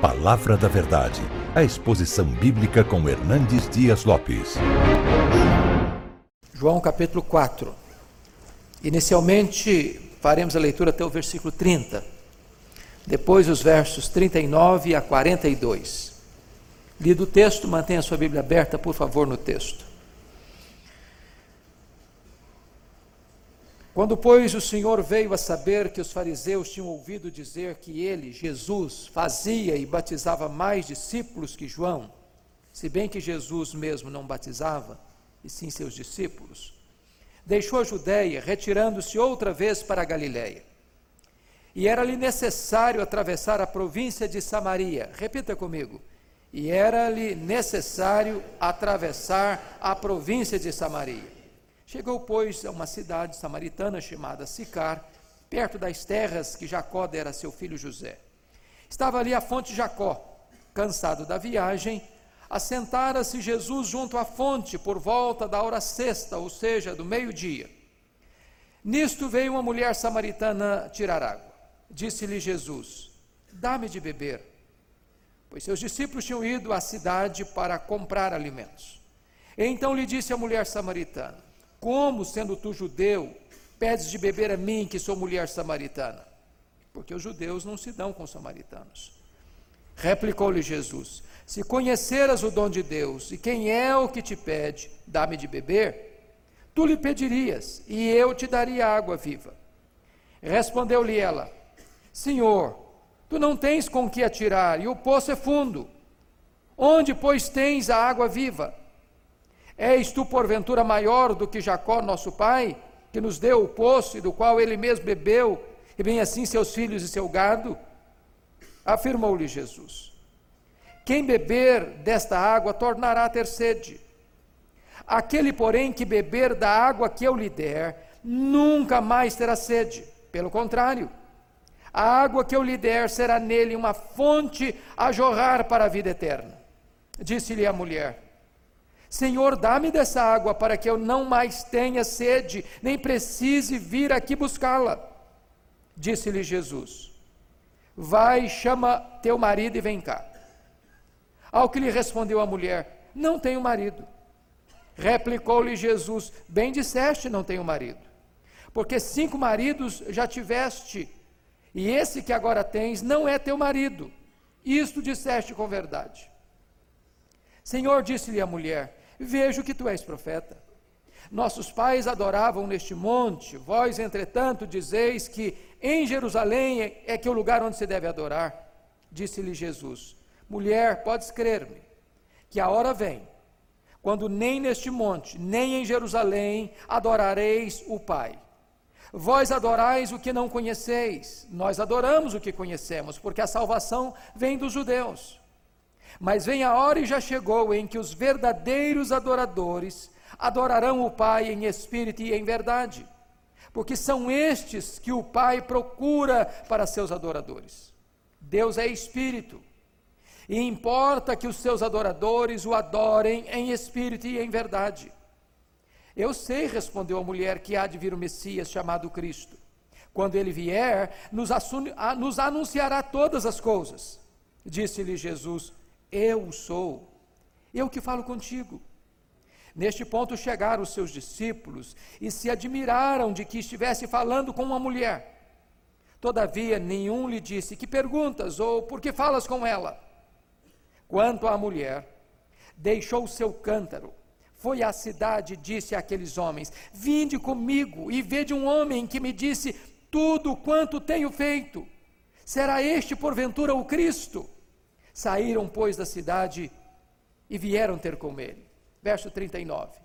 Palavra da Verdade, a exposição bíblica com Hernandes Dias Lopes. João capítulo 4. Inicialmente faremos a leitura até o versículo 30, depois os versos 39 a 42. Lido o texto, mantenha a sua Bíblia aberta, por favor, no texto. Quando, pois, o Senhor veio a saber que os fariseus tinham ouvido dizer que ele, Jesus, fazia e batizava mais discípulos que João, se bem que Jesus mesmo não batizava, e sim seus discípulos, deixou a Judéia, retirando-se outra vez para a Galiléia. E era-lhe necessário atravessar a província de Samaria. Repita comigo. E era-lhe necessário atravessar a província de Samaria. Chegou, pois, a uma cidade samaritana chamada Sicar, perto das terras que Jacó dera a seu filho José. Estava ali a fonte Jacó. Cansado da viagem, assentara-se Jesus junto à fonte por volta da hora sexta, ou seja, do meio-dia. Nisto veio uma mulher samaritana tirar água. Disse-lhe Jesus: Dá-me de beber. Pois seus discípulos tinham ido à cidade para comprar alimentos. Então lhe disse a mulher samaritana: como, sendo tu judeu, pedes de beber a mim, que sou mulher samaritana? Porque os judeus não se dão com os samaritanos. Replicou-lhe Jesus: Se conheceras o dom de Deus e quem é o que te pede, dá-me de beber, tu lhe pedirias e eu te daria água viva. Respondeu-lhe ela: Senhor, tu não tens com que atirar e o poço é fundo. Onde, pois, tens a água viva? És tu, porventura, maior do que Jacó, nosso pai, que nos deu o poço e do qual ele mesmo bebeu, e bem assim seus filhos e seu gado? Afirmou-lhe Jesus: Quem beber desta água tornará a ter sede. Aquele, porém, que beber da água que eu lhe der, nunca mais terá sede. Pelo contrário, a água que eu lhe der será nele uma fonte a jorrar para a vida eterna. Disse-lhe a mulher: Senhor, dá-me dessa água para que eu não mais tenha sede, nem precise vir aqui buscá-la. Disse-lhe Jesus: Vai, chama teu marido e vem cá. Ao que lhe respondeu a mulher: Não tenho marido. Replicou-lhe Jesus: Bem disseste, não tenho marido. Porque cinco maridos já tiveste, e esse que agora tens não é teu marido. Isto disseste com verdade. Senhor, disse-lhe a mulher: Vejo que tu és profeta. Nossos pais adoravam neste monte, vós, entretanto, dizeis que em Jerusalém é que é o lugar onde se deve adorar. Disse-lhe Jesus: Mulher, podes crer-me, que a hora vem, quando nem neste monte, nem em Jerusalém adorareis o Pai. Vós adorais o que não conheceis, nós adoramos o que conhecemos, porque a salvação vem dos judeus. Mas vem a hora e já chegou em que os verdadeiros adoradores adorarão o Pai em espírito e em verdade, porque são estes que o Pai procura para seus adoradores. Deus é espírito, e importa que os seus adoradores o adorem em espírito e em verdade. Eu sei, respondeu a mulher, que há de vir o Messias chamado Cristo. Quando ele vier, nos, nos anunciará todas as coisas. Disse-lhe Jesus: eu sou, eu que falo contigo. Neste ponto chegaram os seus discípulos e se admiraram de que estivesse falando com uma mulher. Todavia, nenhum lhe disse: Que perguntas ou por que falas com ela? Quanto à mulher, deixou seu cântaro, foi à cidade e disse àqueles homens: Vinde comigo e vede um homem que me disse tudo quanto tenho feito. Será este, porventura, o Cristo? Saíram, pois, da cidade e vieram ter com ele. Verso 39.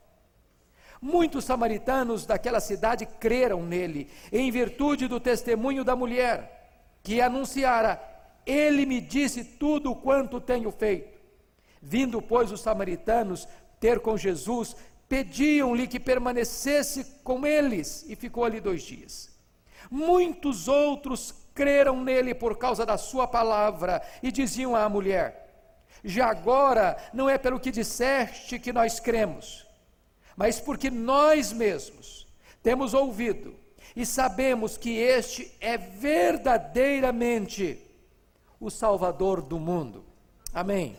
Muitos samaritanos daquela cidade creram nele, em virtude do testemunho da mulher, que anunciara: Ele me disse tudo quanto tenho feito. Vindo, pois, os samaritanos ter com Jesus, pediam-lhe que permanecesse com eles, e ficou ali dois dias. Muitos outros creram nele por causa da sua palavra e diziam à mulher: Já agora não é pelo que disseste que nós cremos, mas porque nós mesmos temos ouvido e sabemos que este é verdadeiramente o Salvador do mundo. Amém.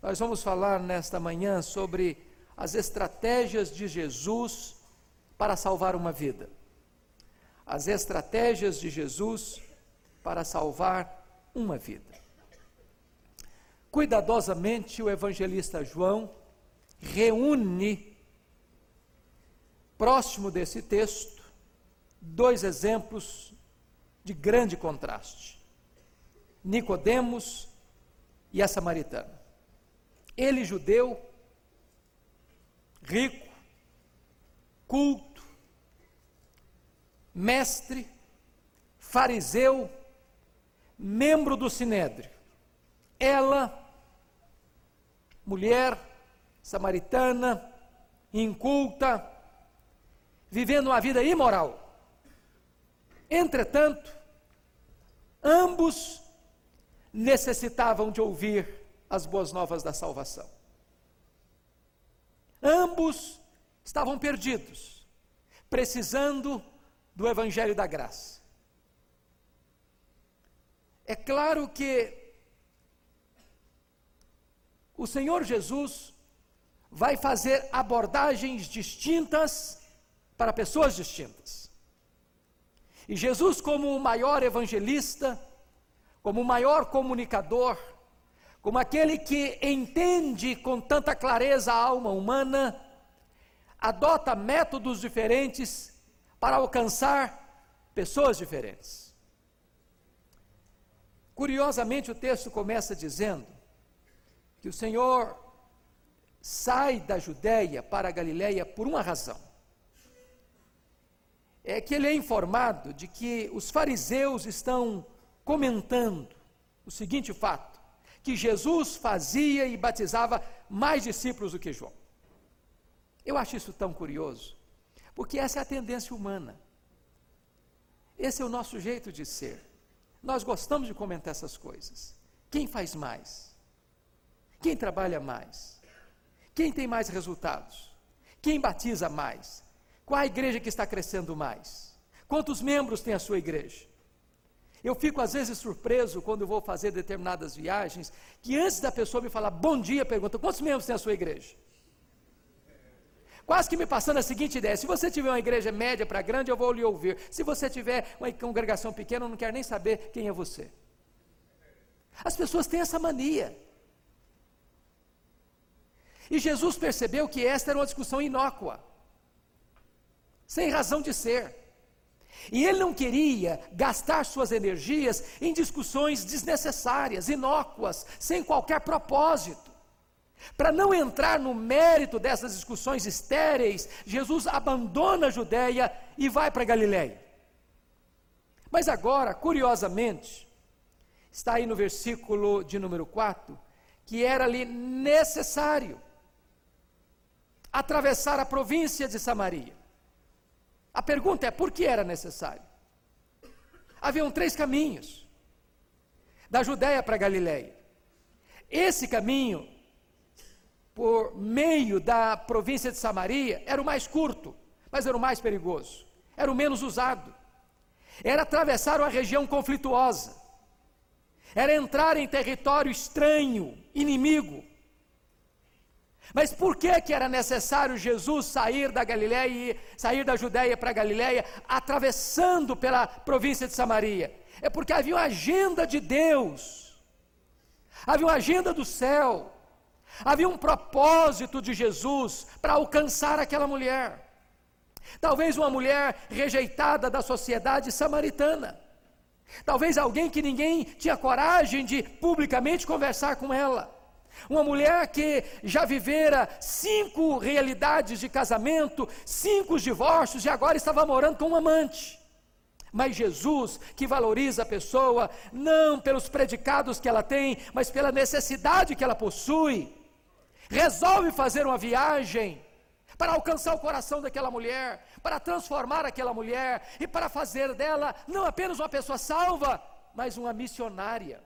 Nós vamos falar nesta manhã sobre as estratégias de Jesus para salvar uma vida. As estratégias de Jesus para salvar uma vida. Cuidadosamente, o evangelista João reúne, próximo desse texto, dois exemplos de grande contraste: Nicodemos e a samaritana. Ele, judeu, rico, culto, mestre, fariseu, membro do sinédrio. Ela, mulher samaritana, inculta, vivendo uma vida imoral. Entretanto, ambos necessitavam de ouvir as boas novas da salvação. Ambos estavam perdidos, precisando do Evangelho da Graça. É claro que o Senhor Jesus vai fazer abordagens distintas para pessoas distintas. E Jesus, como o maior evangelista, como o maior comunicador, como aquele que entende com tanta clareza a alma humana, adota métodos diferentes para alcançar pessoas diferentes. Curiosamente, o texto começa dizendo que o Senhor sai da Judéia para a Galiléia por uma razão. É que ele é informado de que os fariseus estão comentando o seguinte fato: que Jesus fazia e batizava mais discípulos do que João. Eu acho isso tão curioso, porque essa é a tendência humana. Esse é o nosso jeito de ser. Nós gostamos de comentar essas coisas. Quem faz mais? Quem trabalha mais? Quem tem mais resultados? Quem batiza mais? Qual a igreja que está crescendo mais? Quantos membros tem a sua igreja? Eu fico às vezes surpreso quando vou fazer determinadas viagens, que antes da pessoa me falar bom dia, pergunta: quantos membros tem a sua igreja? Quase que me passando a seguinte ideia: se você tiver uma igreja média para grande, eu vou lhe ouvir. Se você tiver uma congregação pequena, eu não quero nem saber quem é você. As pessoas têm essa mania. E Jesus percebeu que esta era uma discussão inócua, sem razão de ser. E ele não queria gastar suas energias em discussões desnecessárias, inócuas, sem qualquer propósito. Para não entrar no mérito dessas discussões estéreis, Jesus abandona a Judéia e vai para Galiléia. Mas agora, curiosamente, está aí no versículo de número 4, que era ali necessário atravessar a província de Samaria. A pergunta é: por que era necessário? Haviam três caminhos da Judéia para Galiléia. Esse caminho, por meio da província de Samaria, era o mais curto, mas era o mais perigoso, era o menos usado. Era atravessar uma região conflituosa, era entrar em território estranho, inimigo, mas por que que era necessário Jesus sair da Galiléia, sair da Judéia para a Galiléia, atravessando pela província de Samaria? É porque havia uma agenda de Deus. Havia uma agenda do céu. Havia um propósito de Jesus para alcançar aquela mulher. Talvez uma mulher rejeitada da sociedade samaritana. Talvez alguém que ninguém tinha coragem de publicamente conversar com ela. Uma mulher que já vivera cinco realidades de casamento, cinco divórcios e agora estava morando com um amante. Mas Jesus, que valoriza a pessoa, não pelos predicados que ela tem, mas pela necessidade que ela possui, resolve fazer uma viagem para alcançar o coração daquela mulher, para transformar aquela mulher e para fazer dela não apenas uma pessoa salva, mas uma missionária.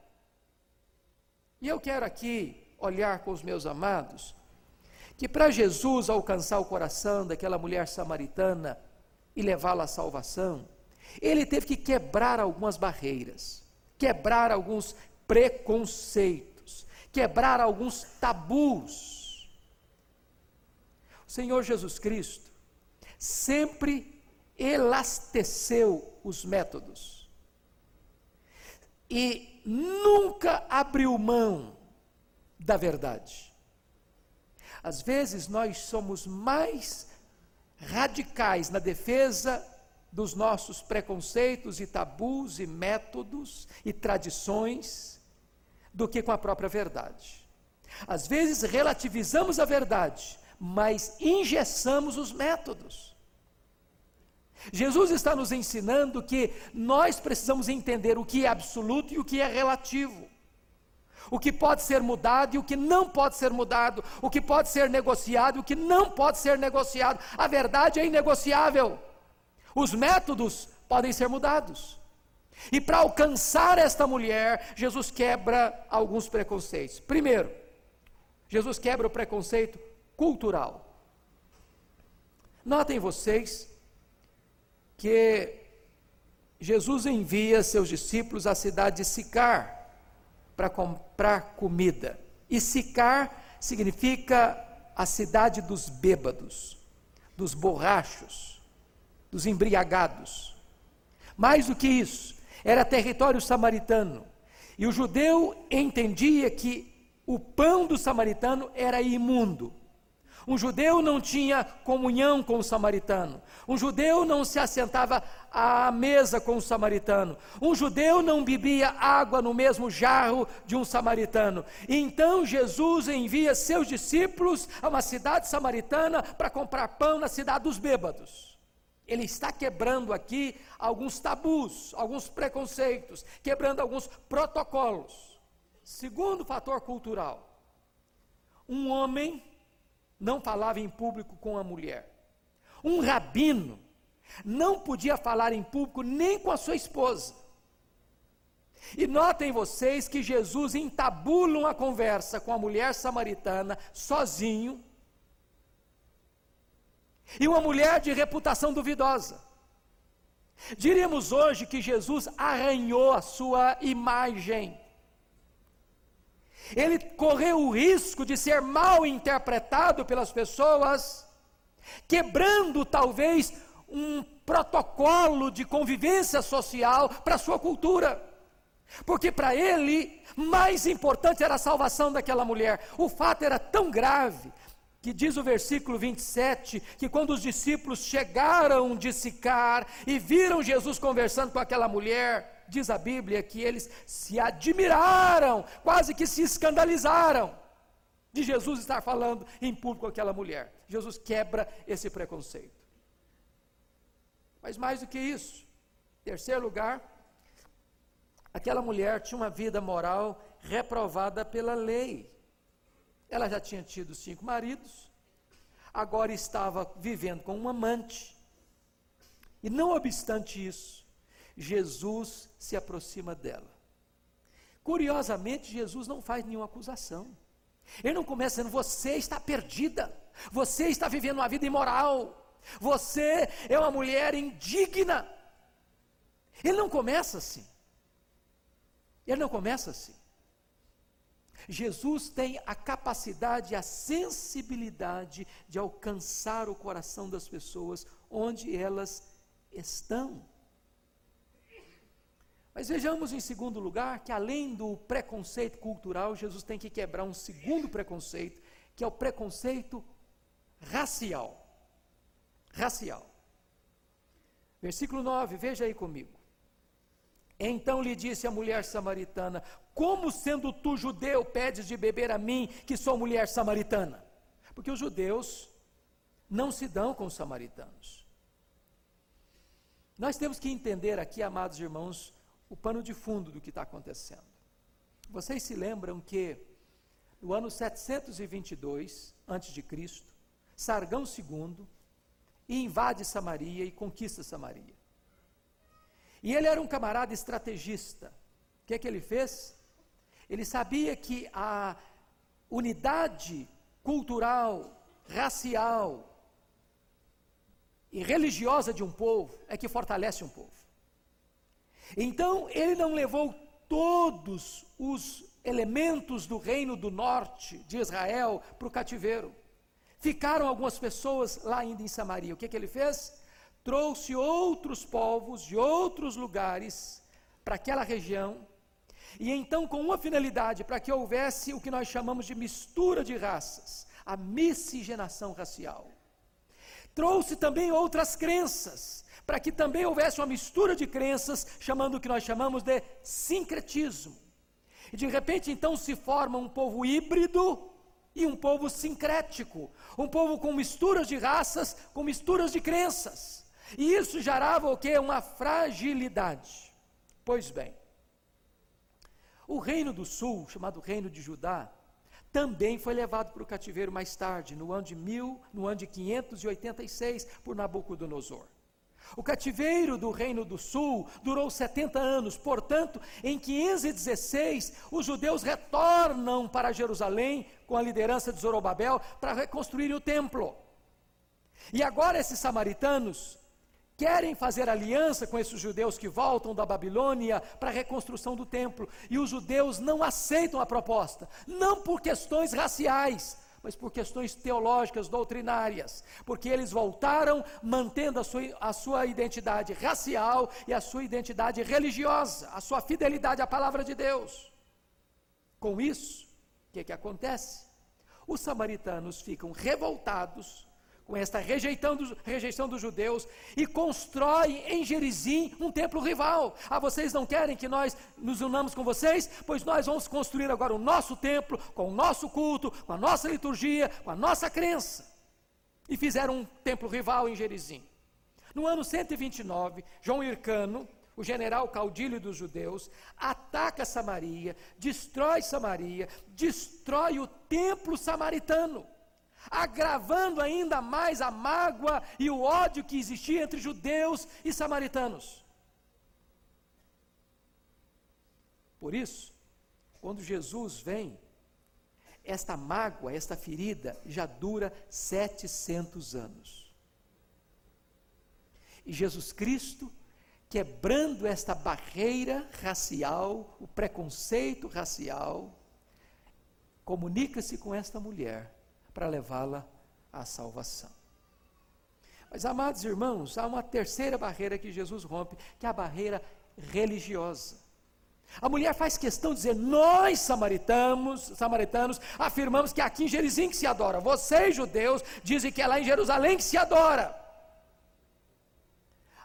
E eu quero aqui olhar com os meus amados, que para Jesus alcançar o coração daquela mulher samaritana e levá-la à salvação, ele teve que quebrar algumas barreiras. quebrar alguns preconceitos, quebrar alguns tabus. O Senhor Jesus Cristo sempre elasteceu os métodos e nunca abriu mão da verdade. Às vezes nós somos mais radicais na defesa dos nossos preconceitos e tabus e métodos e tradições do que com a própria verdade. Às vezes relativizamos a verdade, mas engessamos os métodos. Jesus está nos ensinando que nós precisamos entender o que é absoluto e o que é relativo. O que pode ser mudado e o que não pode ser mudado, o que pode ser negociado e o que não pode ser negociado. A verdade é inegociável. Os métodos podem ser mudados. E para alcançar esta mulher, Jesus quebra alguns preconceitos. Primeiro, Jesus quebra o preconceito cultural. Notem vocês que Jesus envia seus discípulos à cidade de Sicar para comprar comida. E Sicar significa a cidade dos bêbados, dos borrachos, dos embriagados. Mais do que isso, era território samaritano. E o judeu entendia que o pão do samaritano era imundo. Um judeu não tinha comunhão com o samaritano. Um judeu não se assentava à mesa com o samaritano. Um judeu não bebia água no mesmo jarro de um samaritano. Então Jesus envia seus discípulos a uma cidade samaritana para comprar pão na cidade dos bêbados. Ele está quebrando aqui alguns tabus, alguns preconceitos, quebrando alguns protocolos. Segundo fator cultural, um homem não falava em público com a mulher. Um rabino não podia falar em público nem com a sua esposa. E notem vocês que Jesus entabula uma conversa com a mulher samaritana sozinho. E uma mulher de reputação duvidosa. Diríamos hoje que Jesus arranhou a sua imagem. Ele correu o risco de ser mal interpretado pelas pessoas, quebrando talvez um protocolo de convivência social para sua cultura. Porque para ele, mais importante era a salvação daquela mulher. O fato era tão grave, que diz o versículo 27, que quando os discípulos chegaram de Sicar e viram Jesus conversando com aquela mulher, diz a Bíblia que eles se admiraram, quase que se escandalizaram de Jesus estar falando em público com aquela mulher. Jesus quebra esse preconceito. Mas mais do que isso, terceiro lugar, aquela mulher tinha uma vida moral reprovada pela lei. Ela já tinha tido cinco maridos, agora estava vivendo com um amante. E não obstante isso, Jesus se aproxima dela. Curiosamente, Jesus não faz nenhuma acusação. Ele não começa dizendo: você está perdida, você está vivendo uma vida imoral, você é uma mulher indigna. Ele não começa assim. Ele não começa assim. Jesus tem a capacidade, a sensibilidade de alcançar o coração das pessoas onde elas estão. Mas vejamos em segundo lugar que além do preconceito cultural, Jesus tem que quebrar um segundo preconceito, que é o preconceito racial. Racial. Versículo 9, veja aí comigo. Então lhe disse a mulher samaritana: Como sendo tu judeu pedes de beber a mim, que sou mulher samaritana? Porque os judeus não se dão com os samaritanos. Nós temos que entender aqui, amados irmãos, o pano de fundo do que está acontecendo. Vocês se lembram que no ano 722 a.C., Sargão II invade Samaria e conquista Samaria. E ele era um camarada estrategista. O que é que ele fez? Ele sabia que a unidade cultural, racial e religiosa de um povo é que fortalece um povo. Então, ele não levou todos os elementos do reino do norte de Israel para o cativeiro. Ficaram algumas pessoas lá ainda em Samaria. O que, que ele fez? Trouxe outros povos de outros lugares para aquela região. E então, com uma finalidade, para que houvesse o que nós chamamos de mistura de raças, a miscigenação racial. Trouxe também outras crenças, para que também houvesse uma mistura de crenças, chamando o que nós chamamos de sincretismo. E de repente então se forma um povo híbrido e um povo sincrético, um povo com misturas de raças, com misturas de crenças. E isso gerava o que? Uma fragilidade. Pois bem, o reino do sul, chamado reino de Judá, também foi levado para o cativeiro mais tarde, no ano de mil, no ano de 586, por Nabucodonosor. O cativeiro do Reino do Sul durou 70 anos, portanto, em 516, os judeus retornam para Jerusalém com a liderança de Zorobabel para reconstruir o templo. E agora esses samaritanos querem fazer aliança com esses judeus que voltam da Babilônia para a reconstrução do templo, e os judeus não aceitam a proposta, não por questões raciais, mas por questões teológicas, doutrinárias, porque eles voltaram mantendo a sua, a sua identidade racial e a sua identidade religiosa, a sua fidelidade à palavra de Deus. Com isso, o que, que acontece? Os samaritanos ficam revoltados com esta rejeição rejeição dos judeus e constrói em Gerizim um templo rival. Ah, vocês não querem que nós nos unamos com vocês? Pois nós vamos construir agora o nosso templo, com o nosso culto, com a nossa liturgia, com a nossa crença. E fizeram um templo rival em Gerizim. No ano 129, João Hircano, o general caudilho dos judeus, ataca Samaria, destrói Samaria, destrói o templo samaritano agravando ainda mais a mágoa e o ódio que existia entre judeus e samaritanos. Por isso, quando Jesus vem, esta mágoa, esta ferida já dura 700 anos. E Jesus Cristo, quebrando esta barreira racial, o preconceito racial, comunica-se com esta mulher para levá-la à salvação. Mas, amados irmãos, há uma terceira barreira que Jesus rompe, que é a barreira religiosa. A mulher faz questão de dizer: nós samaritanos, samaritanos afirmamos que é aqui em Gerizim que se adora. Vocês, judeus, dizem que é lá em Jerusalém que se adora.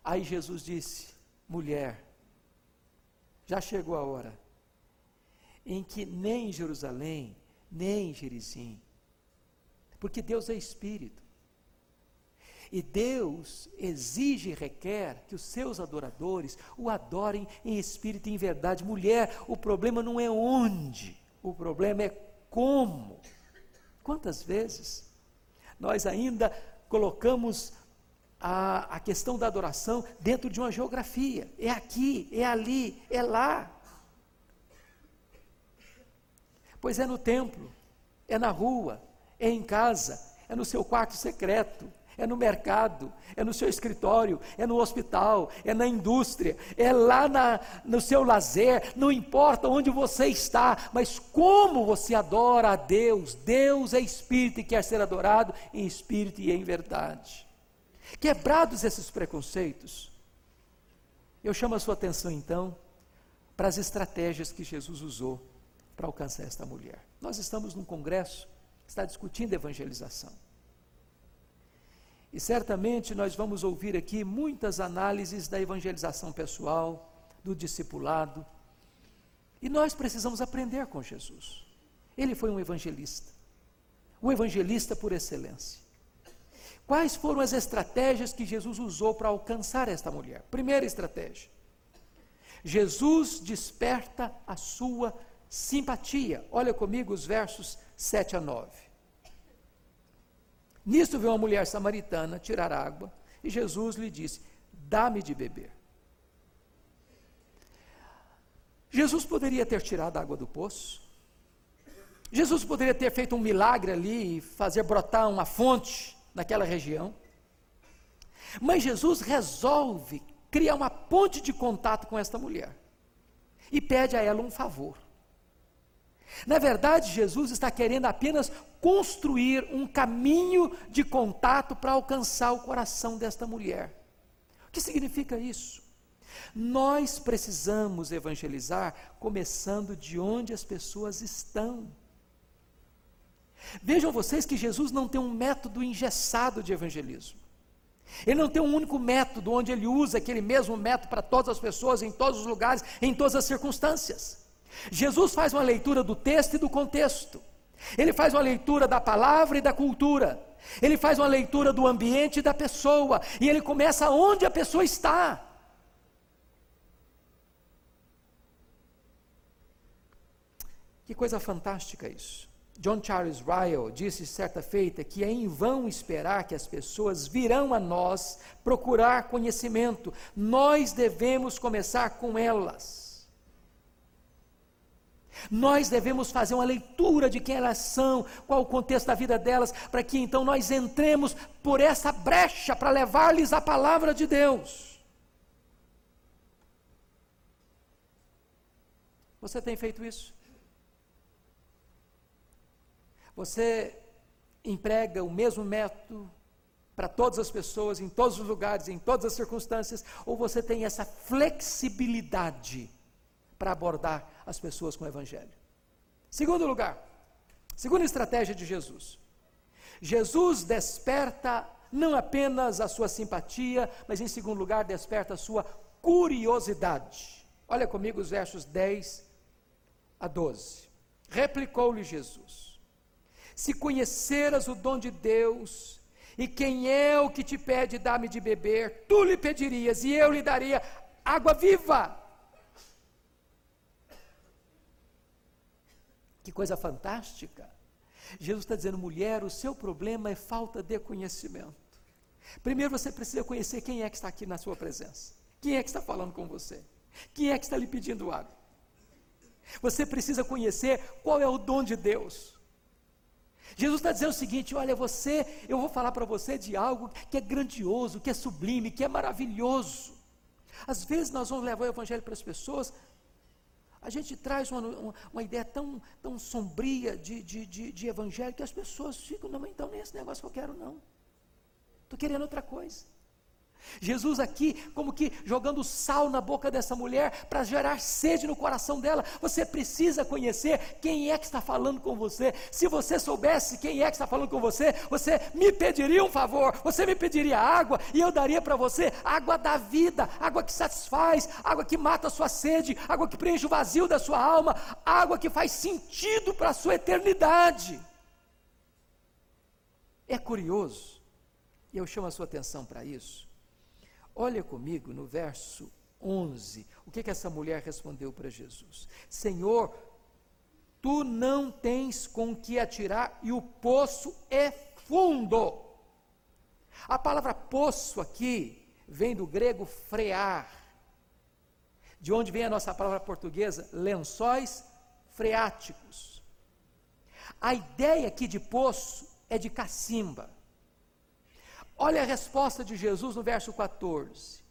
Aí Jesus disse: mulher, já chegou a hora em que nem em Jerusalém, nem em Gerizim, porque Deus é espírito. E Deus exige e requer que os seus adoradores o adorem em espírito e em verdade. Mulher, o problema não é onde, o problema é como. Quantas vezes nós ainda colocamos a, a questão da adoração dentro de uma geografia? É aqui, é ali, é lá. Pois é no templo, é na rua, é em casa, é no seu quarto secreto, é no mercado, é no seu escritório, é no hospital, é na indústria, é lá na, no seu lazer, não importa onde você está, mas como você adora a Deus. Deus é espírito e quer ser adorado em espírito e em verdade. Quebrados esses preconceitos, eu chamo a sua atenção então para as estratégias que Jesus usou para alcançar esta mulher. Nós estamos num congresso está discutindo evangelização. E certamente nós vamos ouvir aqui muitas análises da evangelização pessoal, do discipulado. E nós precisamos aprender com Jesus. Ele foi um evangelista, o evangelista por excelência. Quais foram as estratégias que Jesus usou para alcançar esta mulher? Primeira estratégia: Jesus desperta a sua simpatia. Olha comigo os versos 7 a 9. Nisto veio uma mulher samaritana tirar água e Jesus lhe disse: Dá-me de beber. Jesus poderia ter tirado a água do poço. Jesus poderia ter feito um milagre ali e fazer brotar uma fonte naquela região. Mas Jesus resolve criar uma ponte de contato com esta mulher. e pede a ela um favor. Na verdade, Jesus está querendo apenas construir um caminho de contato para alcançar o coração desta mulher. O que significa isso? Nós precisamos evangelizar começando de onde as pessoas estão. Vejam vocês que Jesus não tem um método engessado de evangelismo. Ele não tem um único método onde ele usa aquele mesmo método para todas as pessoas, em todos os lugares, em todas as circunstâncias. Jesus faz uma leitura do texto e do contexto. Ele faz uma leitura da palavra e da cultura. Ele faz uma leitura do ambiente e da pessoa. E ele começa onde a pessoa está. Que coisa fantástica isso. John Charles Ryle disse certa feita que é em vão esperar que as pessoas virão a nós procurar conhecimento. Nós devemos começar com elas. Nós devemos fazer uma leitura de quem elas são, qual o contexto da vida delas, para que então nós entremos por essa brecha para levar-lhes a palavra de Deus. Você tem feito isso? Você emprega o mesmo método para todas as pessoas, em todos os lugares, em todas as circunstâncias, ou você tem essa flexibilidade para abordar as pessoas com o Evangelho? Segundo lugar, segunda estratégia de Jesus. Jesus desperta não apenas a sua simpatia, mas em segundo lugar, desperta a sua curiosidade. Olha comigo os versos 10 a 12. Replicou-lhe Jesus: se conheceras o dom de Deus, e quem é o que te pede dar-me de beber, tu lhe pedirias, e eu lhe daria água viva. Que coisa fantástica! Jesus está dizendo, mulher, o seu problema é falta de conhecimento. Primeiro você precisa conhecer quem é que está aqui na sua presença. Quem é que está falando com você? Quem é que está lhe pedindo água? Você precisa conhecer qual é o dom de Deus. Jesus está dizendo o seguinte: olha, você, eu vou falar para você de algo que é grandioso, que é sublime, que é maravilhoso. Às vezes nós vamos levar o Evangelho para as pessoas, a gente traz uma, uma, uma ideia tão, tão sombria de, de, de, de, Evangelho que as pessoas ficam, não, então nem esse negócio que eu quero, não. Estou querendo outra coisa. Jesus aqui, como que jogando sal na boca dessa mulher para gerar sede no coração dela. Você precisa conhecer quem é que está falando com você. Se você soubesse quem é que está falando com você, você me pediria um favor, você me pediria água e eu daria para você água da vida, água que satisfaz, água que mata a sua sede, água que preenche o vazio da sua alma, água que faz sentido para a sua eternidade. É curioso, e eu chamo a sua atenção para isso Olha comigo no verso 11, o que, que essa mulher respondeu para Jesus? Senhor, tu não tens com que atirar e o poço é fundo. A palavra poço aqui vem do grego frear, de onde vem a nossa palavra portuguesa lençóis freáticos. A ideia aqui de poço é de cacimba. Olha a resposta de Jesus no verso 14.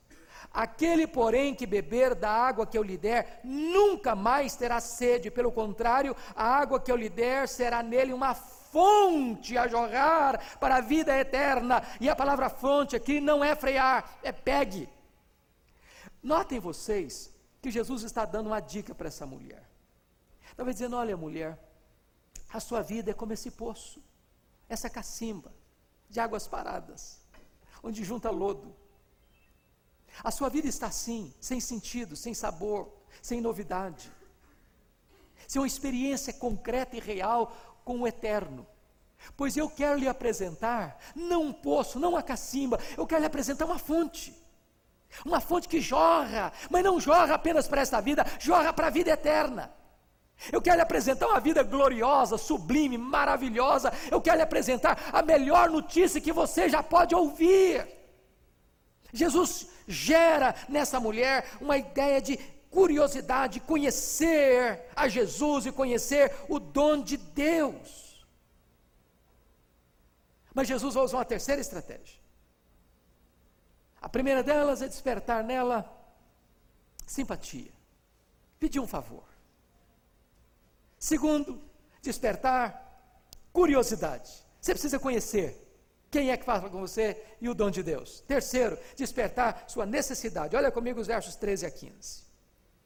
Aquele, porém, que beber da água que eu lhe der, nunca mais terá sede, pelo contrário, a água que eu lhe der será nele uma fonte a jorrar para a vida eterna. E a palavra fonte aqui não é frear, é pegue. Notem vocês que Jesus está dando uma dica para essa mulher. Estava dizendo: olha, mulher, a sua vida é como esse poço, essa cacimba de águas paradas onde junta lodo. A sua vida está assim, sem sentido, sem sabor, sem novidade. Sem uma experiência concreta e real com o eterno. Pois eu quero lhe apresentar, não um poço, não uma cacimba, eu quero lhe apresentar uma fonte. Uma fonte que jorra, mas não jorra apenas para esta vida, jorra para a vida eterna. Eu quero lhe apresentar uma vida gloriosa, sublime, maravilhosa. Eu quero lhe apresentar a melhor notícia que você já pode ouvir. Jesus gera nessa mulher uma ideia de curiosidade, conhecer a Jesus e conhecer o dom de Deus. Mas Jesus usa uma terceira estratégia. A primeira delas é despertar nela simpatia. pedir um favor. Segundo, despertar curiosidade. Você precisa conhecer quem é que fala com você e o dom de Deus. Terceiro, despertar sua necessidade. Olha comigo os versos 13 a 15.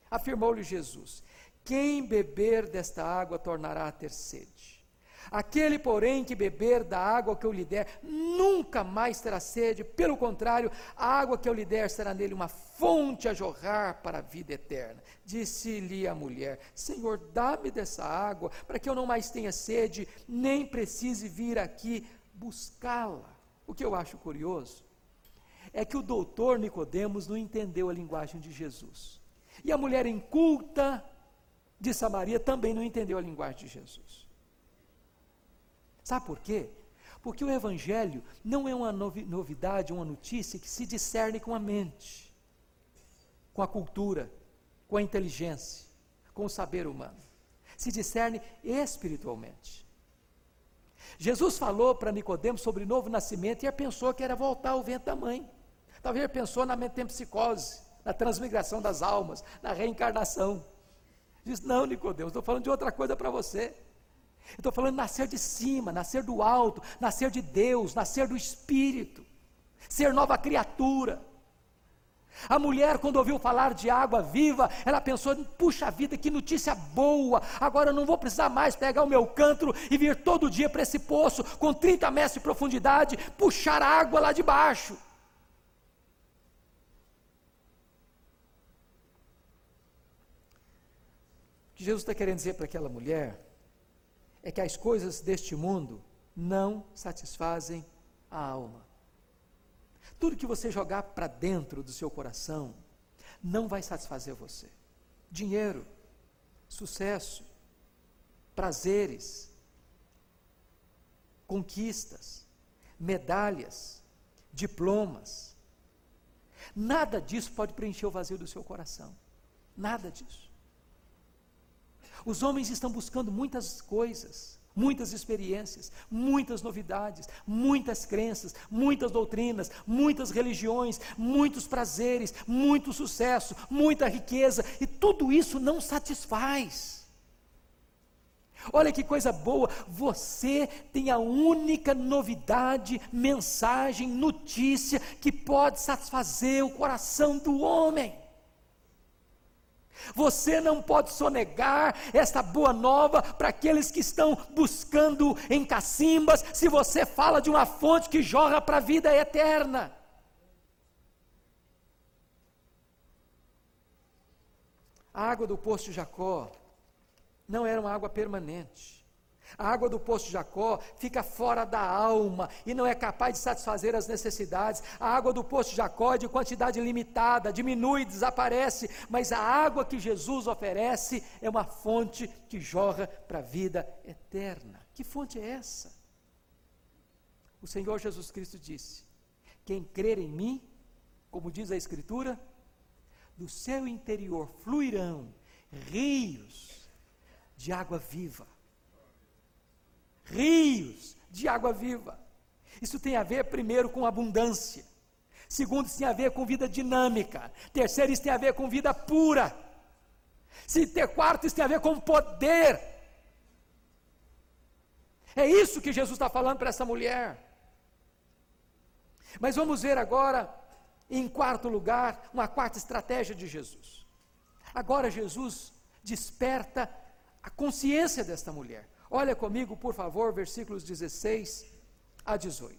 Afirmou-lhe Jesus: Quem beber desta água tornará a ter sede. Aquele, porém, que beber da água que eu lhe der, nunca mais terá sede, pelo contrário, a água que eu lhe der será nele uma fonte a jorrar para a vida eterna. Disse-lhe a mulher: Senhor, dá-me dessa água, para que eu não mais tenha sede, nem precise vir aqui buscá-la. O que eu acho curioso é que o doutor Nicodemos não entendeu a linguagem de Jesus. E a mulher inculta de Samaria também não entendeu a linguagem de Jesus. Sabe por quê? Porque o Evangelho não é uma novidade, uma notícia que se discerne com a mente, com a cultura, com a inteligência, com o saber humano. Se discerne espiritualmente. Jesus falou para Nicodemos sobre novo nascimento e ele pensou que era voltar ao vento da mãe. Talvez ele pensou na metempsicose, na transmigração das almas, na reencarnação. Diz: Não, Nicodemos, estou falando de outra coisa para você. Estou falando nascer de cima, nascer do alto, nascer de Deus, nascer do Espírito, ser nova criatura. A mulher, quando ouviu falar de água viva, ela pensou: puxa vida, que notícia boa! Agora eu não vou precisar mais pegar o meu cântaro e vir todo dia para esse poço, com 30 metros de profundidade, puxar a água lá de baixo. O que Jesus está querendo dizer para aquela mulher é que as coisas deste mundo não satisfazem a alma. Tudo que você jogar para dentro do seu coração não vai satisfazer você. Dinheiro, sucesso, prazeres, conquistas, medalhas, diplomas. Nada disso pode preencher o vazio do seu coração. Nada disso. Os homens estão buscando muitas coisas, muitas experiências, muitas novidades, muitas crenças, muitas doutrinas, muitas religiões, muitos prazeres, muito sucesso, muita riqueza, e tudo isso não satisfaz. Olha que coisa boa, você tem a única novidade, mensagem, notícia que pode satisfazer o coração do homem. Você não pode sonegar esta boa nova para aqueles que estão buscando em cacimbas, se você fala de uma fonte que jorra para a vida eterna. A água do poço de Jacó não era uma água permanente. A água do poço de Jacó fica fora da alma e não é capaz de satisfazer as necessidades. A água do poço de Jacó é de quantidade limitada, diminui, desaparece, mas a água que Jesus oferece é uma fonte que jorra para a vida eterna. Que fonte é essa? O Senhor Jesus Cristo disse: Quem crer em mim, como diz a Escritura, do seu interior fluirão rios de água viva rios de água viva. Isso tem a ver, primeiro, com abundância. Segundo, isso tem a ver com vida dinâmica. Terceiro, isso tem a ver com vida pura. Se ter quarto, isso tem a ver com poder. É isso que Jesus está falando para essa mulher. Mas vamos ver agora, em quarto lugar, uma quarta estratégia de Jesus. Agora Jesus desperta a consciência desta mulher. Olha comigo, por favor, versículos 16 a 18.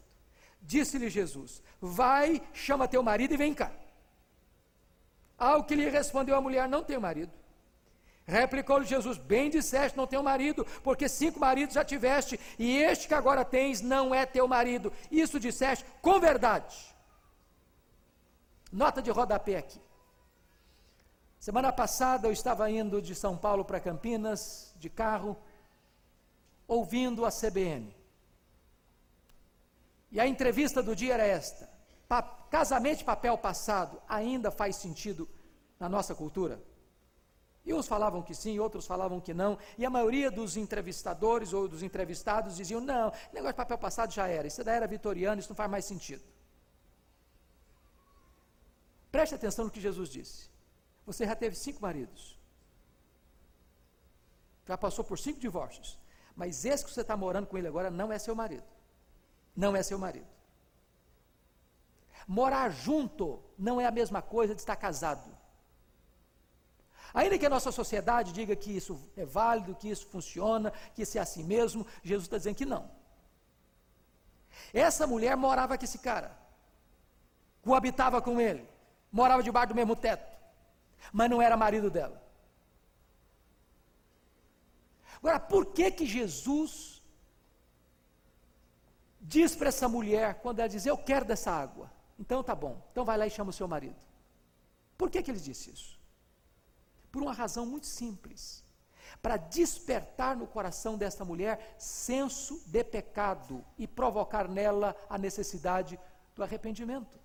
Disse-lhe Jesus: Vai, chama teu marido e vem cá. Ao que lhe respondeu a mulher: Não tenho marido. Replicou-lhe Jesus: Bem disseste, não tenho marido, porque cinco maridos já tiveste, e este que agora tens não é teu marido. Isso disseste com verdade. Nota de rodapé aqui. Semana passada eu estava indo de São Paulo para Campinas, de carro, ouvindo a CBN. E a entrevista do dia era esta: pa casamento de papel passado ainda faz sentido na nossa cultura? E uns falavam que sim, outros falavam que não, e a maioria dos entrevistadores ou dos entrevistados diziam: não, negócio de papel passado já era, isso da era vitoriana, isso não faz mais sentido. Preste atenção no que Jesus disse. Você já teve cinco maridos. Já passou por cinco divórcios. Mas esse que você está morando com ele agora não é seu marido. Não é seu marido. Morar junto não é a mesma coisa de estar casado. Ainda que a nossa sociedade diga que isso é válido, que isso funciona, que isso é assim mesmo, Jesus está dizendo que não. Essa mulher morava com esse cara, coabitava com ele, morava debaixo do mesmo teto, mas não era marido dela. Agora, por que que Jesus diz para essa mulher, quando ela diz, eu quero dessa água, então tá bom, então vai lá e chama o seu marido. Por que que ele disse isso? Por uma razão muito simples. Para despertar no coração desta mulher senso de pecado e provocar nela a necessidade do arrependimento.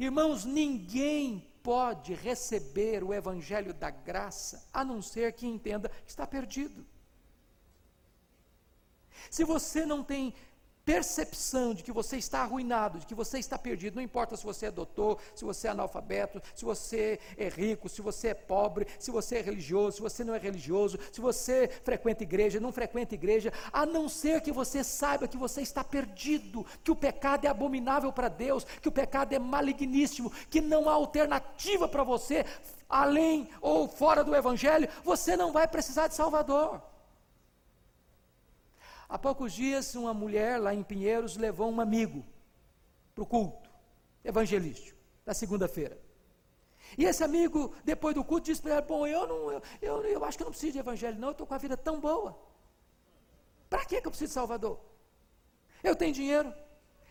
Irmãos, ninguém pode receber o evangelho da graça a não ser que entenda que está perdido. Se você não tem percepção de que você está arruinado, de que você está perdido, não importa se você é doutor, se você é analfabeto, se você é rico, se você é pobre, se você é religioso, se você não é religioso, se você frequenta igreja, não frequenta igreja, a não ser que você saiba que você está perdido, que o pecado é abominável para Deus, que o pecado é maligníssimo, que não há alternativa para você além ou fora do evangelho, você não vai precisar de Salvador. Há poucos dias, uma mulher lá em Pinheiros levou um amigo para o culto evangelístico, da segunda-feira. E esse amigo, depois do culto, disse para ela: Bom, eu, não, eu, eu, eu acho que eu não preciso de evangelho, não, eu estou com a vida tão boa. Para que eu preciso de Salvador? Eu tenho dinheiro,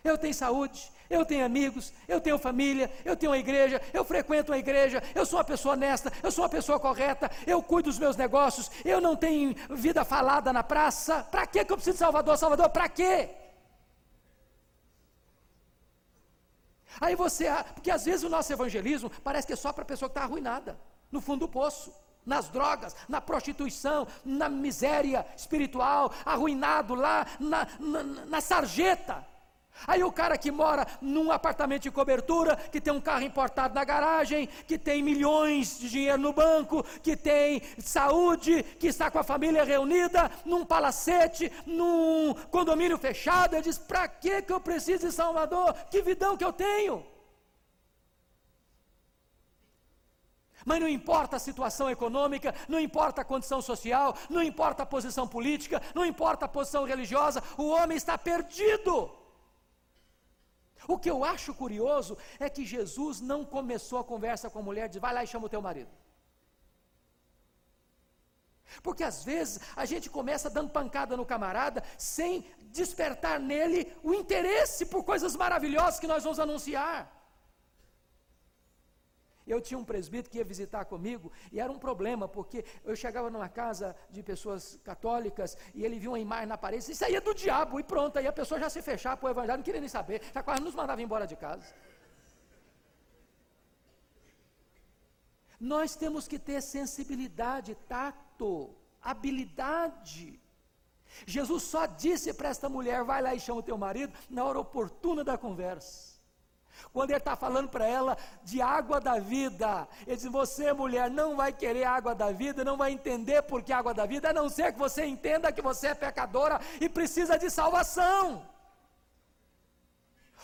eu tenho saúde, eu tenho amigos, eu tenho família, eu tenho uma igreja, eu frequento uma igreja, eu sou uma pessoa honesta, eu sou uma pessoa correta, eu cuido dos meus negócios, eu não tenho vida falada na praça. Para que eu preciso de Salvador? Salvador, para quê? Aí você, porque às vezes o nosso evangelismo parece que é só para a pessoa que está arruinada, no fundo do poço nas drogas, na prostituição, na miséria espiritual, arruinado lá na, na, na sarjeta. Aí o cara que mora num apartamento de cobertura, que tem um carro importado na garagem, que tem milhões de dinheiro no banco, que tem saúde, que está com a família reunida, num palacete, num condomínio fechado, ele diz: para que eu preciso de Salvador? Que vidão que eu tenho? Mas não importa a situação econômica, não importa a condição social, não importa a posição política, não importa a posição religiosa, o homem está perdido. O que eu acho curioso é que Jesus não começou a conversa com a mulher, diz, vai lá e chama o teu marido. Porque às vezes a gente começa dando pancada no camarada sem despertar nele o interesse por coisas maravilhosas que nós vamos anunciar. Eu tinha um presbítero que ia visitar comigo e era um problema, porque eu chegava numa casa de pessoas católicas e ele viu uma imagem na parede, isso aí é do diabo, e pronto, aí a pessoa já se fechava para o evangelho, não queria nem saber, já quase nos mandava embora de casa. Nós temos que ter sensibilidade, tato, habilidade. Jesus só disse para esta mulher: vai lá e chama o teu marido, na hora oportuna da conversa. Quando ele está falando para ela de água da vida, ele diz: Você, mulher, não vai querer água da vida, não vai entender por que água da vida, a não ser que você entenda que você é pecadora e precisa de salvação.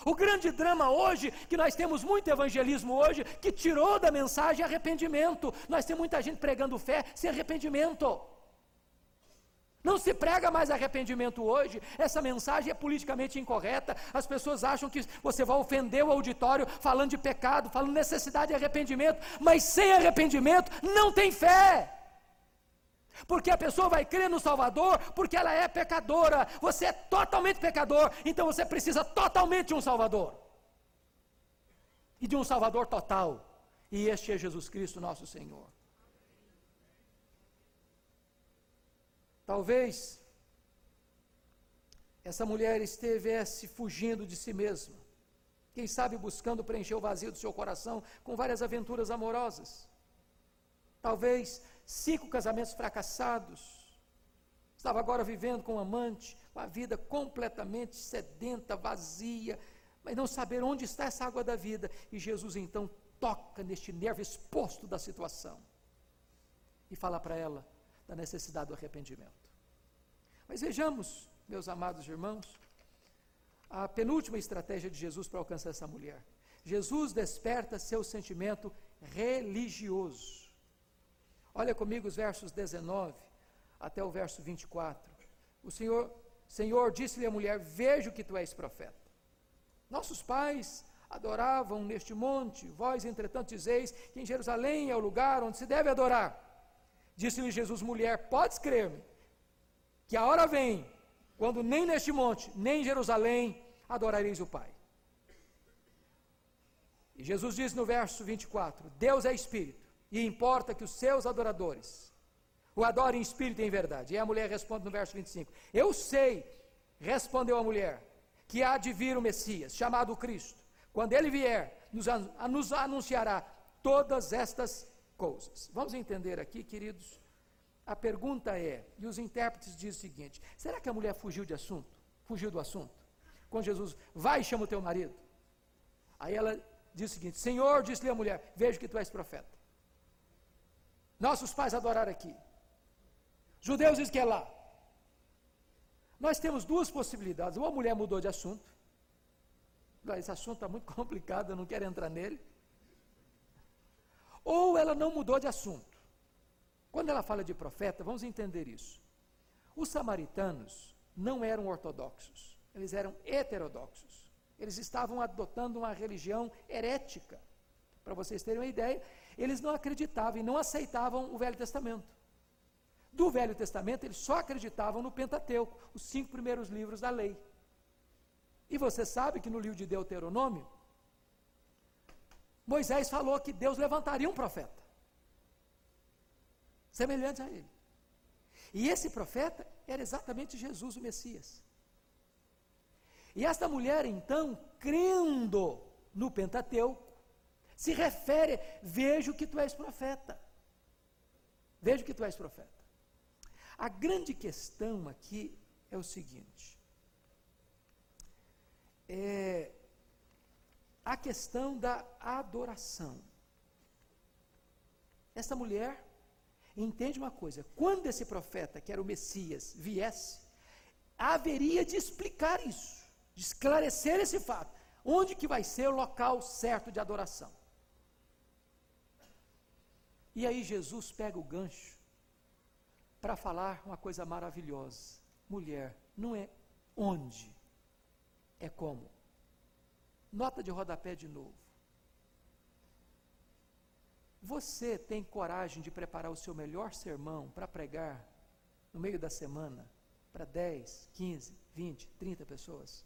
O grande drama hoje, que nós temos muito evangelismo hoje, que tirou da mensagem arrependimento. Nós temos muita gente pregando fé sem arrependimento. Não se prega mais arrependimento hoje. Essa mensagem é politicamente incorreta. As pessoas acham que você vai ofender o auditório falando de pecado, falando necessidade de arrependimento, mas sem arrependimento não tem fé. Porque a pessoa vai crer no Salvador porque ela é pecadora. Você é totalmente pecador, então você precisa totalmente de um Salvador. E de um Salvador total. E este é Jesus Cristo, nosso Senhor. Talvez essa mulher estivesse fugindo de si mesma, quem sabe buscando preencher o vazio do seu coração com várias aventuras amorosas. Talvez cinco casamentos fracassados, estava agora vivendo com um amante, com a vida completamente sedenta, vazia, mas não saber onde está essa água da vida. E Jesus então toca neste nervo exposto da situação e fala para ela: da necessidade do arrependimento. Mas vejamos, meus amados irmãos, a penúltima estratégia de Jesus para alcançar essa mulher. Jesus desperta seu sentimento religioso. Olha comigo os versos 19 até o verso 24. O Senhor, Senhor disse-lhe à mulher: Vejo que tu és profeta. Nossos pais adoravam neste monte, vós, entretanto, dizeis que em Jerusalém é o lugar onde se deve adorar. Disse-lhe Jesus, mulher, podes crer-me, que a hora vem, quando nem neste monte, nem em Jerusalém adorareis o Pai. E Jesus diz no verso 24: Deus é Espírito, e importa que os seus adoradores o adorem em espírito e em verdade. E a mulher responde no verso 25: Eu sei, respondeu a mulher, que há de vir o Messias, chamado Cristo. Quando ele vier, nos, nos anunciará todas estas coisas. Vamos entender aqui, queridos. A pergunta é, e os intérpretes dizem o seguinte: será que a mulher fugiu de assunto? Fugiu do assunto? Quando Jesus vai e chama o teu marido. Aí ela diz o seguinte: Senhor, disse-lhe a mulher, vejo que tu és profeta. Nossos pais adoraram aqui. Judeus dizem que é lá. Nós temos duas possibilidades. Ou a mulher mudou de assunto. Esse assunto está muito complicado, eu não quero entrar nele. Ou ela não mudou de assunto. Quando ela fala de profeta, vamos entender isso. Os samaritanos não eram ortodoxos, eles eram heterodoxos. Eles estavam adotando uma religião herética. Para vocês terem uma ideia, eles não acreditavam e não aceitavam o Velho Testamento. Do Velho Testamento, eles só acreditavam no Pentateuco, os cinco primeiros livros da lei. E você sabe que no livro de Deuteronômio, Moisés falou que Deus levantaria um profeta, semelhante a ele. E esse profeta era exatamente Jesus, o Messias. E esta mulher, então, crendo no Pentateuco, se refere: Vejo que tu és profeta. Vejo que tu és profeta. A grande questão aqui é o seguinte: é a questão da adoração. Essa mulher entende uma coisa: quando esse profeta, que era o Messias, viesse, haveria de explicar isso, de esclarecer esse fato. Onde que vai ser o local certo de adoração? E aí Jesus pega o gancho para falar uma coisa maravilhosa. Mulher, não é onde, é como. Nota de rodapé de novo. Você tem coragem de preparar o seu melhor sermão para pregar no meio da semana para 10, 15, 20, 30 pessoas?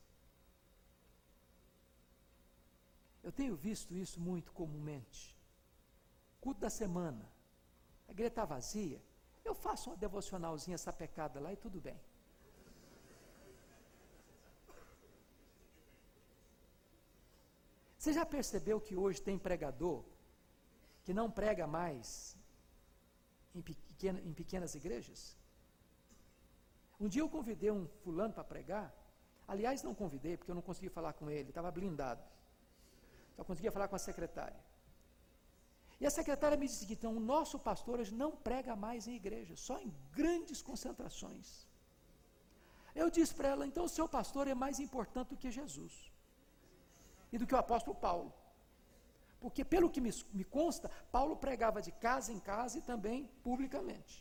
Eu tenho visto isso muito comumente. Culto da semana, a igreja está vazia, eu faço uma devocionalzinha sapecada lá e tudo bem. Você já percebeu que hoje tem pregador que não prega mais em, em pequenas igrejas? Um dia eu convidei um fulano para pregar. Aliás, não convidei, porque eu não conseguia falar com ele, estava blindado. Só conseguia falar com a secretária. E a secretária me disse que então, o nosso pastor hoje não prega mais em igreja, só em grandes concentrações. Eu disse para ela, então o seu pastor é mais importante do que Jesus e do que o apóstolo Paulo. Porque, pelo que me, me consta, Paulo pregava de casa em casa e também publicamente.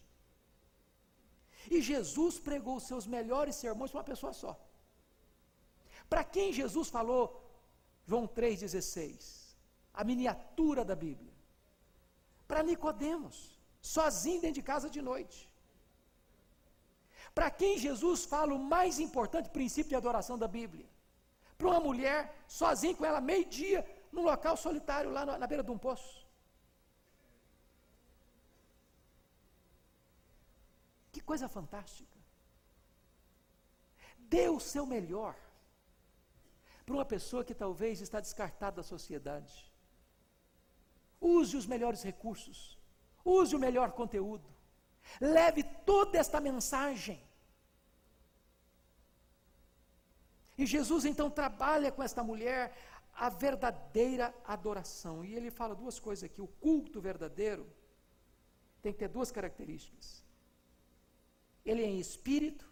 E Jesus pregou os seus melhores sermões para uma pessoa só. Para quem Jesus falou, João 3,16, a miniatura da Bíblia para Nicodemos, sozinho dentro de casa de noite. Para quem Jesus fala o mais importante princípio de adoração da Bíblia? Para uma mulher sozinha com ela meio-dia num local solitário lá na beira de um poço. Que coisa fantástica. Dê o seu melhor para uma pessoa que talvez está descartada da sociedade. Use os melhores recursos. Use o melhor conteúdo. Leve toda esta mensagem. E Jesus então trabalha com esta mulher a verdadeira adoração. E ele fala duas coisas aqui: o culto verdadeiro tem que ter duas características. ele é em espírito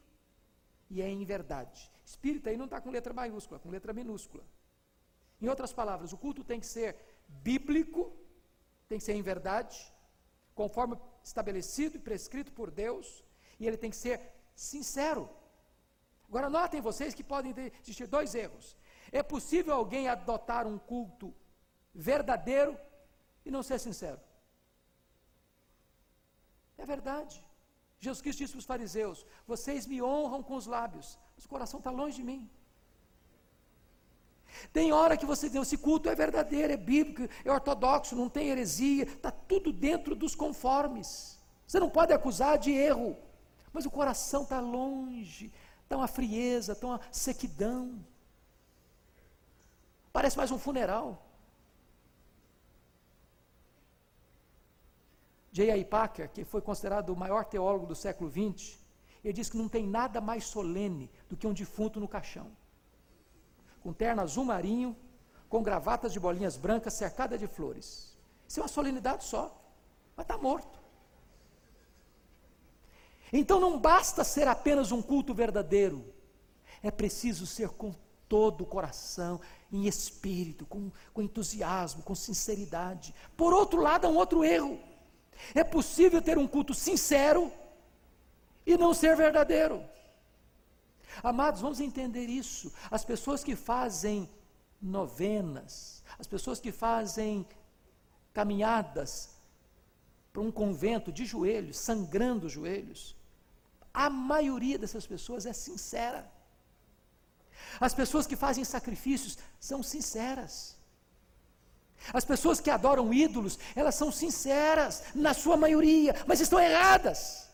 e é em verdade. Espírito aí não está com letra maiúscula, com letra minúscula. Em outras palavras, o culto tem que ser bíblico, tem que ser em verdade, conforme estabelecido e prescrito por Deus, e ele tem que ser sincero. Agora, notem vocês que podem existir dois erros. É possível alguém adotar um culto verdadeiro e não ser sincero. É verdade. Jesus Cristo disse para os fariseus: Vocês me honram com os lábios, mas o coração está longe de mim. Tem hora que você diz: esse culto é verdadeiro, é bíblico, é ortodoxo, não tem heresia, está tudo dentro dos conformes. Você não pode acusar de erro, mas o coração está longe, está uma frieza, está uma sequidão. Parece mais um funeral. J.I. Packer, que foi considerado o maior teólogo do século XX, ele diz que não tem nada mais solene do que um defunto no caixão. Com terno azul marinho, com gravatas de bolinhas brancas cercada de flores. Isso é uma solenidade só, mas está morto. Então não basta ser apenas um culto verdadeiro, é preciso ser com todo o coração, em espírito, com, com entusiasmo, com sinceridade. Por outro lado, há um outro erro. É possível ter um culto sincero e não ser verdadeiro. Amados, vamos entender isso. As pessoas que fazem novenas, as pessoas que fazem caminhadas para um convento de joelhos, sangrando os joelhos, a maioria dessas pessoas é sincera. As pessoas que fazem sacrifícios são sinceras. As pessoas que adoram ídolos, elas são sinceras, na sua maioria, mas estão erradas.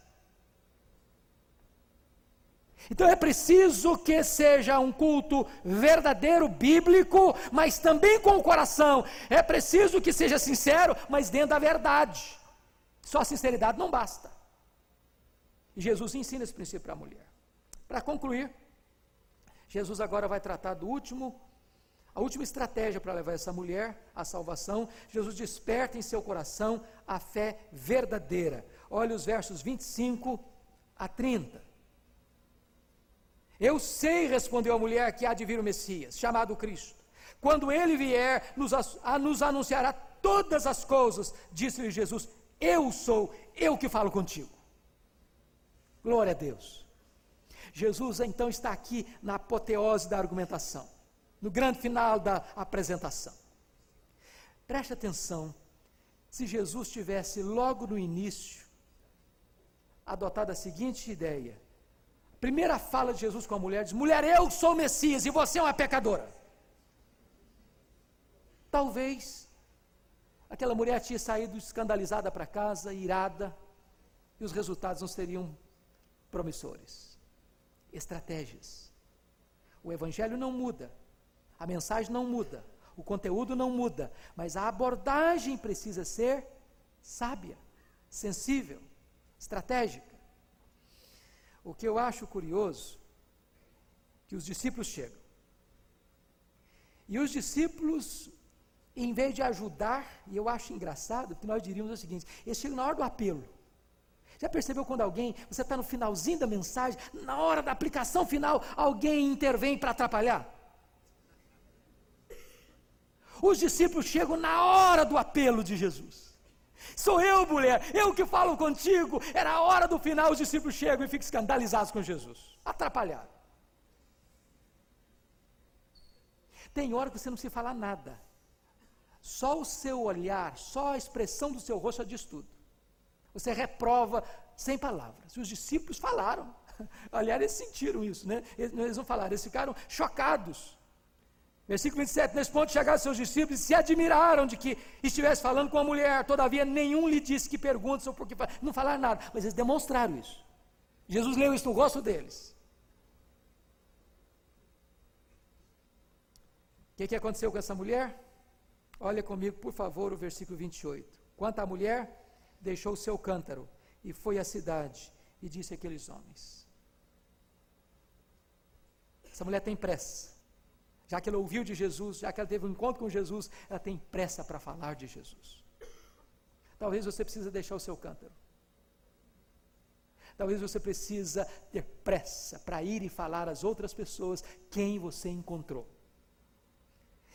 Então é preciso que seja um culto verdadeiro, bíblico, mas também com o coração. É preciso que seja sincero, mas dentro da verdade. Só a sinceridade não basta. E Jesus ensina esse princípio para a mulher. Para concluir, Jesus agora vai tratar do último a última estratégia para levar essa mulher à salvação, Jesus desperta em seu coração a fé verdadeira. Olha os versos 25 a 30. Eu sei, respondeu a mulher, que há de vir o Messias, chamado Cristo. Quando ele vier, nos, a, nos anunciará todas as coisas, disse-lhe Jesus: Eu sou, eu que falo contigo. Glória a Deus. Jesus então está aqui na apoteose da argumentação no grande final da apresentação. Preste atenção, se Jesus tivesse logo no início adotado a seguinte ideia. Primeira fala de Jesus com a mulher diz: Mulher, eu sou o Messias e você é uma pecadora. Talvez aquela mulher tinha saído escandalizada para casa, irada, e os resultados não seriam promissores. Estratégias. O Evangelho não muda, a mensagem não muda, o conteúdo não muda, mas a abordagem precisa ser sábia, sensível, estratégica. O que eu acho curioso, que os discípulos chegam. E os discípulos, em vez de ajudar, e eu acho engraçado, que nós diríamos o seguinte: eles chegam na hora do apelo. Já percebeu quando alguém, você está no finalzinho da mensagem, na hora da aplicação final, alguém intervém para atrapalhar? Os discípulos chegam na hora do apelo de Jesus. Sou eu, mulher, eu que falo contigo. Era a hora do final, os discípulos chegam e ficam escandalizados com Jesus, atrapalhados. Tem hora que você não precisa falar nada. Só o seu olhar, só a expressão do seu rosto já diz tudo. Você reprova sem palavras. E os discípulos falaram. Aliás, eles sentiram isso, né? Eles, eles não falaram, eles ficaram chocados. Versículo 27, nesse ponto chegaram seus discípulos e se admiraram de que estivesse falando com a mulher, todavia nenhum lhe disse que pergunta ou por que não falaram nada, mas eles demonstraram isso. Jesus leu isso no rosto deles. O que, que aconteceu com essa mulher? Olha comigo, por favor, o versículo 28. Quanto à mulher, deixou o seu cântaro e foi à cidade e disse àqueles homens: Essa mulher tem pressa já que ela ouviu de Jesus, já que ela teve um encontro com Jesus, ela tem pressa para falar de Jesus. Talvez você precise deixar o seu cântaro. Talvez você precisa ter pressa para ir e falar às outras pessoas quem você encontrou.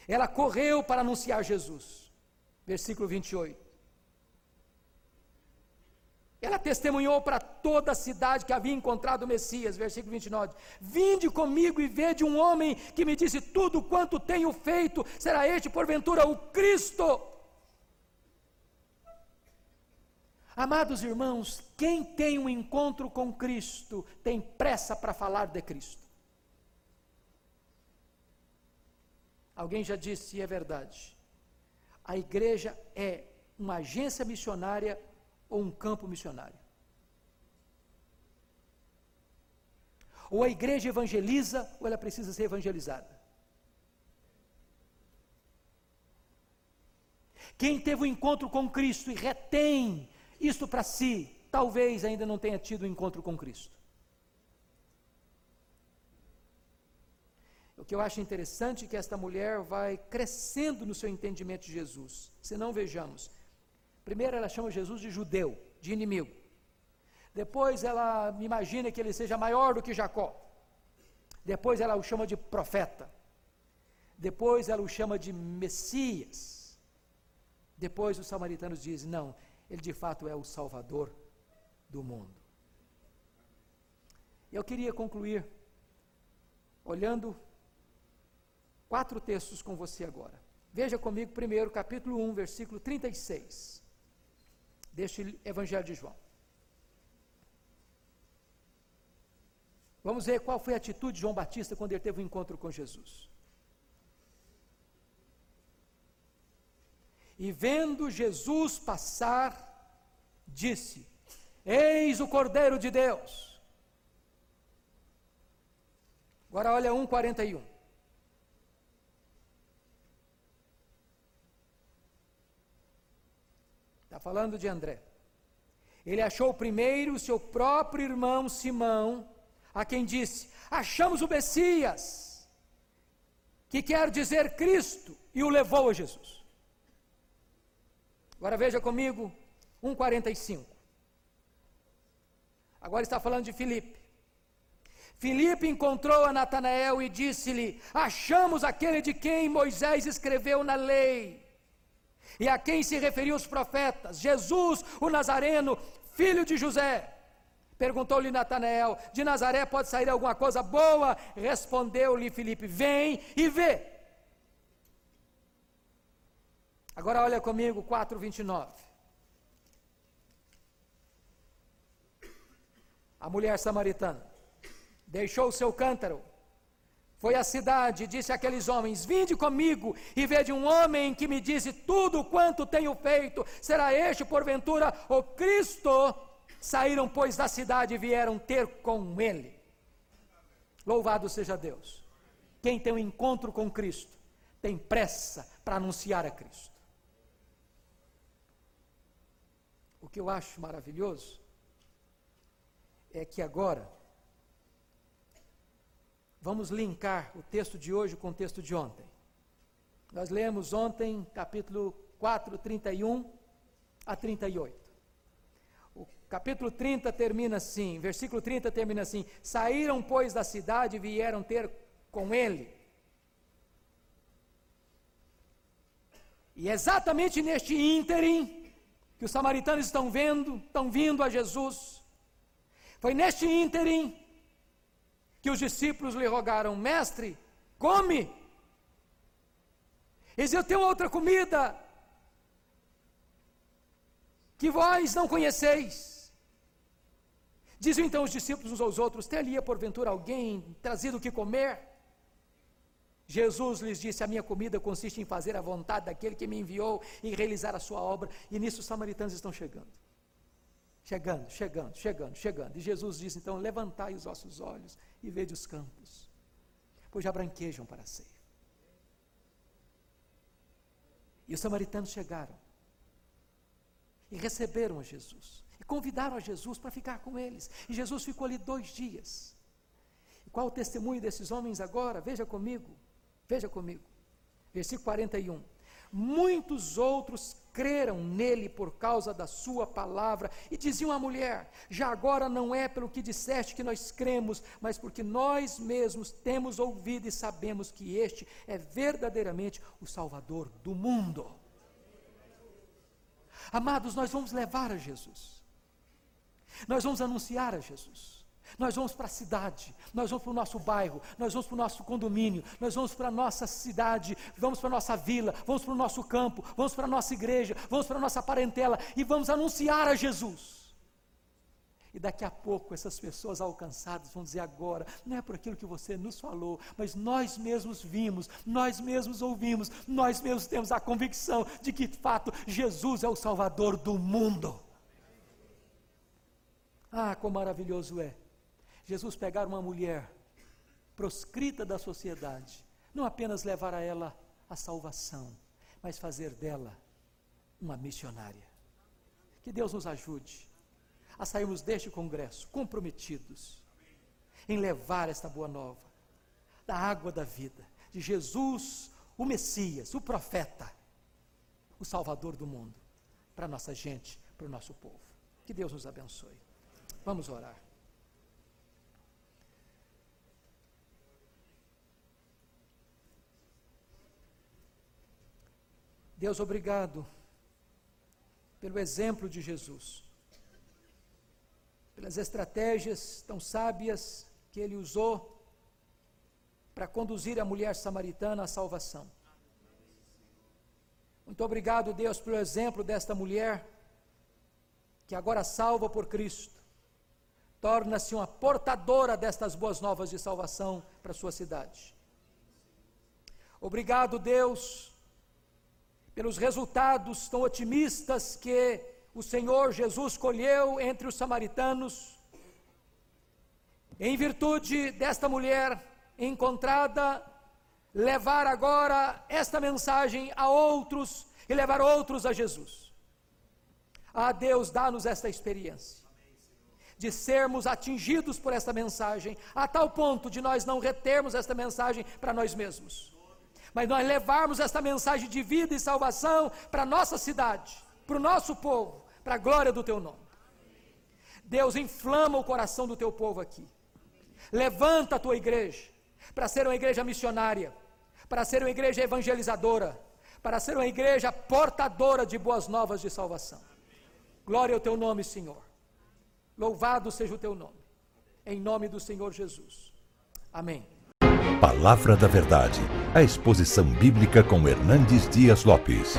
Ela correu para anunciar Jesus. Versículo 28. Ela testemunhou para toda a cidade que havia encontrado o Messias, versículo 29. Vinde comigo e vede um homem que me disse tudo quanto tenho feito, será este porventura o Cristo? Amados irmãos, quem tem um encontro com Cristo tem pressa para falar de Cristo. Alguém já disse, e é verdade. A igreja é uma agência missionária ou um campo missionário. Ou a igreja evangeliza, ou ela precisa ser evangelizada. Quem teve o um encontro com Cristo e retém isto para si, talvez ainda não tenha tido um encontro com Cristo. O que eu acho interessante é que esta mulher vai crescendo no seu entendimento de Jesus. Se não vejamos, primeiro ela chama Jesus de judeu, de inimigo. Depois ela imagina que ele seja maior do que Jacó. Depois ela o chama de profeta. Depois ela o chama de Messias. Depois os samaritanos dizem: não, ele de fato é o Salvador do mundo. Eu queria concluir olhando quatro textos com você agora. Veja comigo primeiro, capítulo 1, versículo 36, deste Evangelho de João. Vamos ver qual foi a atitude de João Batista quando ele teve um encontro com Jesus. E vendo Jesus passar, disse: Eis o Cordeiro de Deus. Agora olha 1,41. Está falando de André. Ele achou primeiro o seu próprio irmão Simão, a quem disse: Achamos o Messias, que quer dizer Cristo, e o levou a Jesus. Agora veja comigo 1,45. Agora está falando de Filipe. Filipe encontrou a Natanael e disse-lhe: Achamos aquele de quem Moisés escreveu na lei, e a quem se referiu os profetas, Jesus, o Nazareno, filho de José. Perguntou-lhe Natanael: De Nazaré pode sair alguma coisa boa? Respondeu-lhe Filipe: Vem e vê. Agora olha comigo 4:29. A mulher samaritana deixou o seu cântaro, foi à cidade e disse àqueles homens: Vinde comigo e vede um homem que me disse tudo quanto tenho feito. Será este, porventura, o Cristo? Saíram, pois, da cidade e vieram ter com ele. Louvado seja Deus. Quem tem um encontro com Cristo tem pressa para anunciar a Cristo. O que eu acho maravilhoso é que agora vamos linkar o texto de hoje com o texto de ontem. Nós lemos ontem capítulo 4, 31 a 38. O capítulo 30 termina assim, versículo 30 termina assim: Saíram, pois, da cidade e vieram ter com ele. E exatamente neste ínterim, que os samaritanos estão vendo, estão vindo a Jesus. Foi neste ínterim que os discípulos lhe rogaram: Mestre, come. Eles eu tenho outra comida que vós não conheceis. Dizem então os discípulos uns aos outros: Teria porventura alguém trazido o que comer? Jesus lhes disse: A minha comida consiste em fazer a vontade daquele que me enviou e realizar a sua obra. E nisso os samaritanos estão chegando. Chegando, chegando, chegando, chegando. E Jesus disse: Então, levantai os vossos olhos e vede os campos, pois já branquejam para a ceia. E os samaritanos chegaram e receberam a Jesus. E convidaram a Jesus para ficar com eles. E Jesus ficou ali dois dias. E qual o testemunho desses homens agora? Veja comigo. Veja comigo, versículo 41. Muitos outros creram nele por causa da sua palavra e diziam à mulher: Já agora não é pelo que disseste que nós cremos, mas porque nós mesmos temos ouvido e sabemos que este é verdadeiramente o Salvador do mundo. Amados, nós vamos levar a Jesus, nós vamos anunciar a Jesus. Nós vamos para a cidade, nós vamos para o nosso bairro, nós vamos para o nosso condomínio, nós vamos para a nossa cidade, vamos para a nossa vila, vamos para o nosso campo, vamos para a nossa igreja, vamos para a nossa parentela e vamos anunciar a Jesus. E daqui a pouco essas pessoas alcançadas vão dizer agora, não é por aquilo que você nos falou, mas nós mesmos vimos, nós mesmos ouvimos, nós mesmos temos a convicção de que de fato Jesus é o Salvador do mundo. Ah, quão maravilhoso é Jesus pegar uma mulher proscrita da sociedade, não apenas levar a ela a salvação, mas fazer dela uma missionária. Que Deus nos ajude a sairmos deste congresso comprometidos em levar esta boa nova da água da vida, de Jesus, o Messias, o profeta, o Salvador do mundo, para nossa gente, para o nosso povo. Que Deus nos abençoe. Vamos orar. Deus, obrigado pelo exemplo de Jesus, pelas estratégias tão sábias que ele usou para conduzir a mulher samaritana à salvação. Muito obrigado, Deus, pelo exemplo desta mulher, que agora salva por Cristo, torna-se uma portadora destas boas novas de salvação para a sua cidade. Obrigado, Deus, pelos resultados tão otimistas que o Senhor Jesus colheu entre os samaritanos, em virtude desta mulher encontrada, levar agora esta mensagem a outros e levar outros a Jesus. Ah, Deus, dá-nos esta experiência de sermos atingidos por esta mensagem, a tal ponto de nós não retermos esta mensagem para nós mesmos mas nós levarmos esta mensagem de vida e salvação para a nossa cidade, para o nosso povo, para a glória do teu nome. Deus inflama o coração do teu povo aqui. Levanta a tua igreja para ser uma igreja missionária, para ser uma igreja evangelizadora, para ser uma igreja portadora de boas novas de salvação. Glória ao teu nome, Senhor. Louvado seja o teu nome. Em nome do Senhor Jesus. Amém. Palavra da Verdade, a exposição bíblica com Hernandes Dias Lopes.